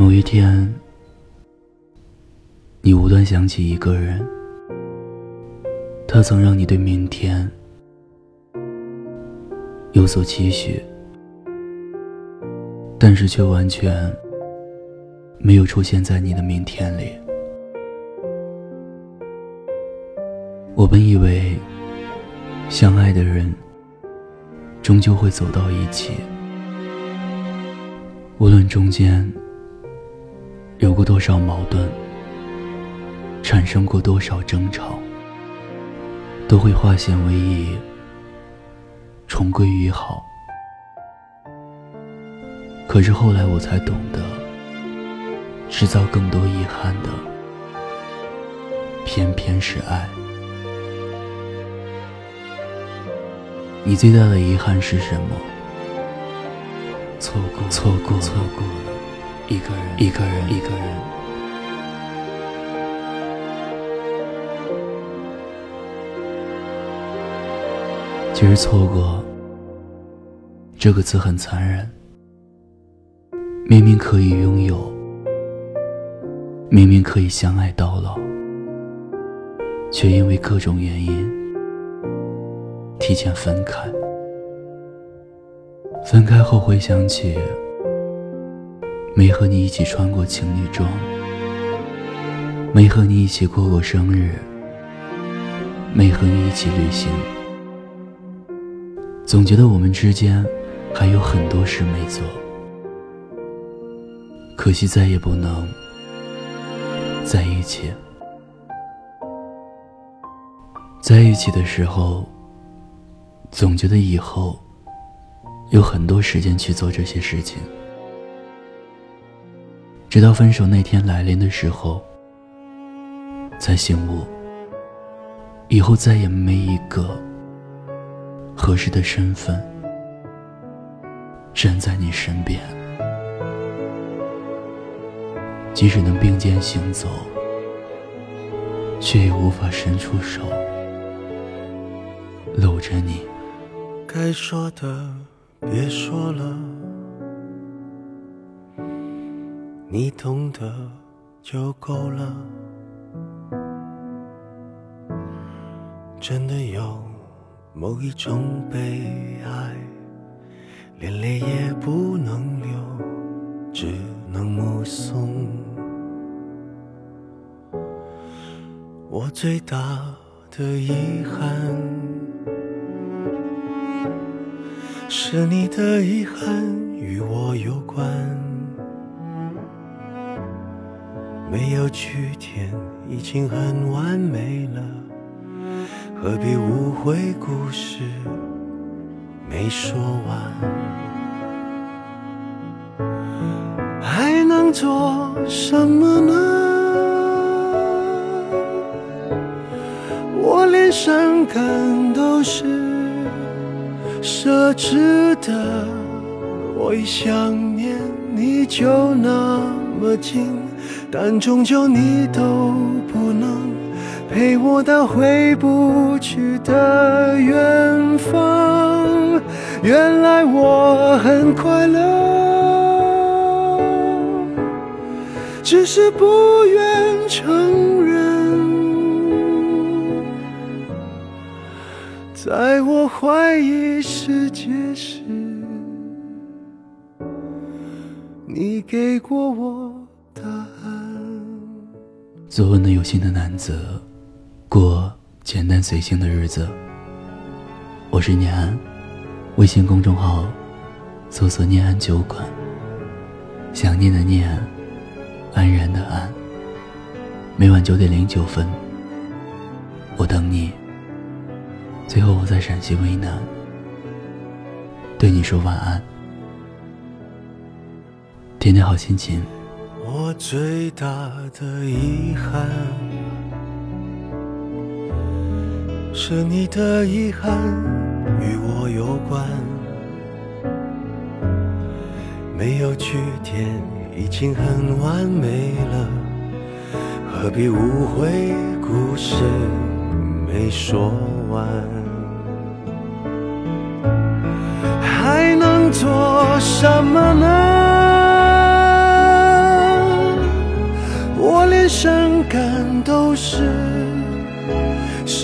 某一天，你无端想起一个人，他曾让你对明天有所期许，但是却完全没有出现在你的明天里。我本以为，相爱的人终究会走到一起，无论中间。有过多少矛盾，产生过多少争吵，都会化险为夷，重归于好。可是后来我才懂得，制造更多遗憾的，偏偏是爱。你最大的遗憾是什么？错过，错过，错过了。一个人，一个人，一个人。其实“错过”这个词很残忍，明明可以拥有，明明可以相爱到老，却因为各种原因提前分开。分开后回想起。没和你一起穿过情侣装，没和你一起过过生日，没和你一起旅行，总觉得我们之间还有很多事没做，可惜再也不能在一起。在一起的时候，总觉得以后有很多时间去做这些事情。直到分手那天来临的时候，才醒悟，以后再也没一个合适的身份站在你身边，即使能并肩行走，却也无法伸出手搂着你。该说的别说了。你懂得就够了。真的有某一种悲哀，连泪也不能流，只能目送。我最大的遗憾，是你的遗憾与我有关。没有句点，已经很完美了，何必误会故事没说完？还能做什么呢？我连伤感都是奢侈的，我一想念你就那么近。但终究你都不能陪我到回不去的远方。原来我很快乐，只是不愿承认。在我怀疑世界时，你给过我答案。做温的有心的男子，过简单随性的日子。我是念安，微信公众号搜索“念安酒馆”，想念的念，安然的安。每晚九点零九分，我等你。最后，我在陕西渭南对你说晚安，天天好心情。我最大的遗憾，是你的遗憾与我有关。没有句点，已经很完美了，何必误会故事没说完？还能做什么呢？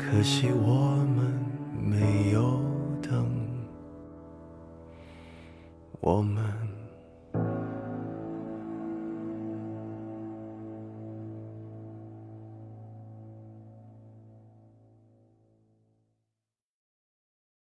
可惜我们没有等，我们。